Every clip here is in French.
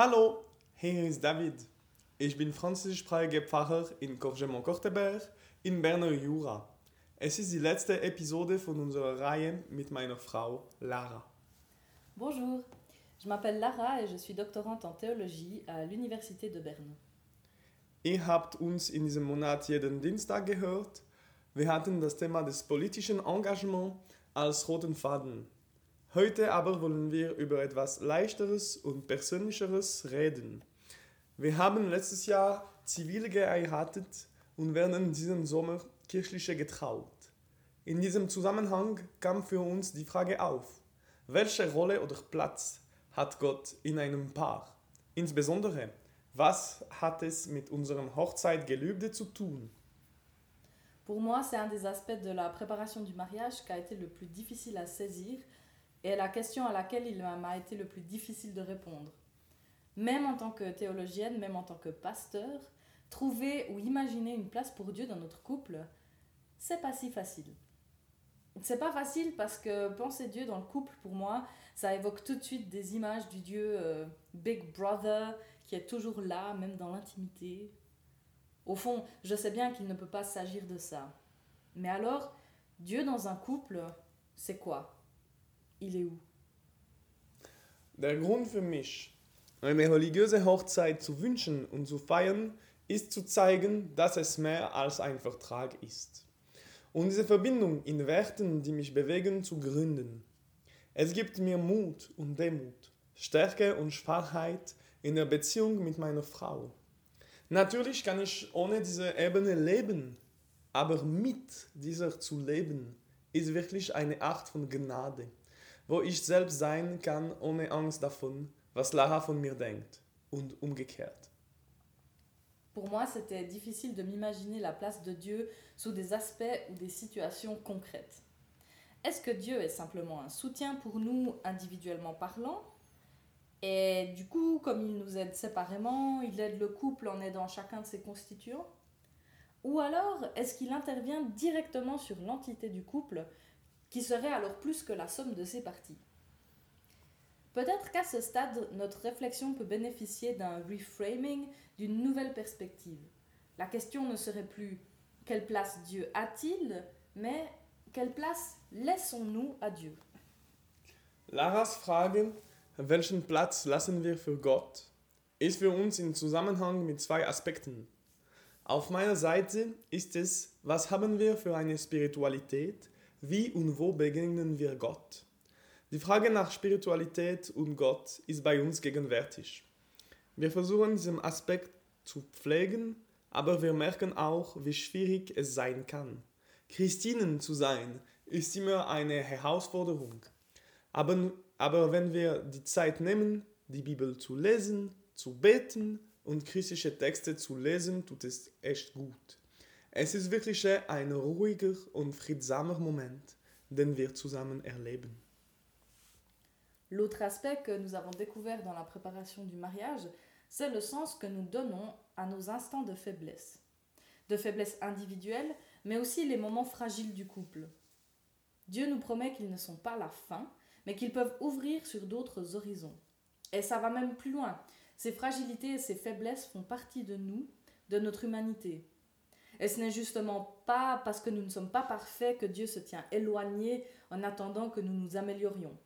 Hallo, hier ist David. Ich bin französischsprachiger Pfarrer in Courgemont-Corteberg in Berner Jura. Es ist die letzte Episode von unserer Reihe mit meiner Frau Lara. Bonjour, je m'appelle Lara et je suis doctorante en théologie à l'Université de Berne. Ihr habt uns in diesem Monat jeden Dienstag gehört. Wir hatten das Thema des politischen Engagements als roten Faden. Heute aber wollen wir über etwas Leichteres und Persönlicheres reden. Wir haben letztes Jahr Zivile geheiratet und werden diesen Sommer kirchliche getraut. In diesem Zusammenhang kam für uns die Frage auf, welche Rolle oder Platz hat Gott in einem Paar? Insbesondere, was hat es mit unserem Hochzeitgelübde zu tun? Pour moi, c'est un des aspects de la préparation du mariage qui a été le plus difficile à saisir et la question à laquelle il m'a été le plus difficile de répondre. Même en tant que théologienne, même en tant que pasteur, trouver ou imaginer une place pour Dieu dans notre couple, c'est pas si facile. C'est pas facile parce que penser Dieu dans le couple, pour moi, ça évoque tout de suite des images du Dieu euh, Big Brother qui est toujours là, même dans l'intimité. Au fond, je sais bien qu'il ne peut pas s'agir de ça. Mais alors, Dieu dans un couple, c'est quoi? Il est où Der Grund für mich, eine religiöse Hochzeit zu wünschen und zu feiern, ist zu zeigen, dass es mehr als ein Vertrag ist. Und diese Verbindung in Werten, die mich bewegen, zu gründen. Es gibt mir Mut und Demut, Stärke und Schwachheit in der Beziehung mit meiner Frau. Natürlich kann ich ohne diese Ebene leben, aber mit dieser zu leben, ist wirklich eine Art von Gnade, wo ich selbst sein davon, was von mir denkt und umgekehrt. Pour moi, c'était difficile de m'imaginer la place de Dieu sous des aspects ou des situations concrètes. Est-ce que Dieu est simplement un soutien pour nous individuellement parlant? Et du coup, comme il nous aide séparément, il aide le couple en aidant chacun de ses constituants? Ou alors, est-ce qu'il intervient directement sur l'entité du couple, qui serait alors plus que la somme de ses parties Peut-être qu'à ce stade, notre réflexion peut bénéficier d'un reframing, d'une nouvelle perspective. La question ne serait plus quelle place Dieu a-t-il, mais quelle place laissons-nous à Dieu? Laras Frage, welchen Platz lassen wir für Gott, ist für uns in Zusammenhang mit zwei Aspekten. Auf meiner Seite ist es, was haben wir für eine Spiritualität, wie und wo begegnen wir Gott. Die Frage nach Spiritualität und Gott ist bei uns gegenwärtig. Wir versuchen diesen Aspekt zu pflegen, aber wir merken auch, wie schwierig es sein kann. Christinen zu sein ist immer eine Herausforderung. Aber, aber wenn wir die Zeit nehmen, die Bibel zu lesen, zu beten und christliche Texte zu lesen, tut es echt gut. Es ist wirklich ein ruhiger und friedsamer Moment, den wir zusammen erleben. L'autre aspect que nous avons découvert dans la préparation du mariage, c'est le sens que nous donnons à nos instants de faiblesse. De faiblesse individuelle, mais aussi les moments fragiles du couple. Dieu nous promet qu'ils ne sont pas la fin, mais qu'ils peuvent ouvrir sur d'autres horizons. Et ça va même plus loin. Ces fragilités et ces faiblesses font partie de nous, de notre humanité. Et ce n'est justement pas parce que nous ne sommes pas parfaits que Dieu se tient éloigné en attendant que nous nous améliorions.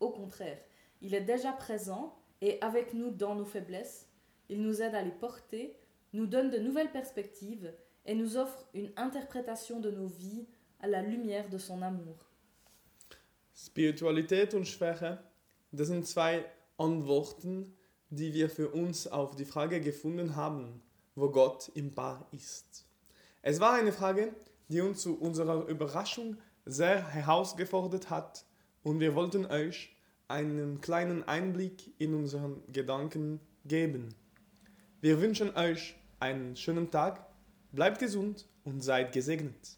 Au contraire, il est déjà présent et avec nous dans nos faiblesses. Il nous aide à les porter, nous donne de nouvelles perspectives et nous offre une interprétation de nos vies à la lumière de son amour. Spiritualität und Schwäche, das sind zwei Antworten, die wir für uns auf die Frage gefunden haben, wo Gott im Paar ist. Es war eine Frage, die uns zu unserer Überraschung sehr herausgefordert hat und wir wollten euch einen kleinen Einblick in unseren Gedanken geben. Wir wünschen euch einen schönen Tag, bleibt gesund und seid gesegnet.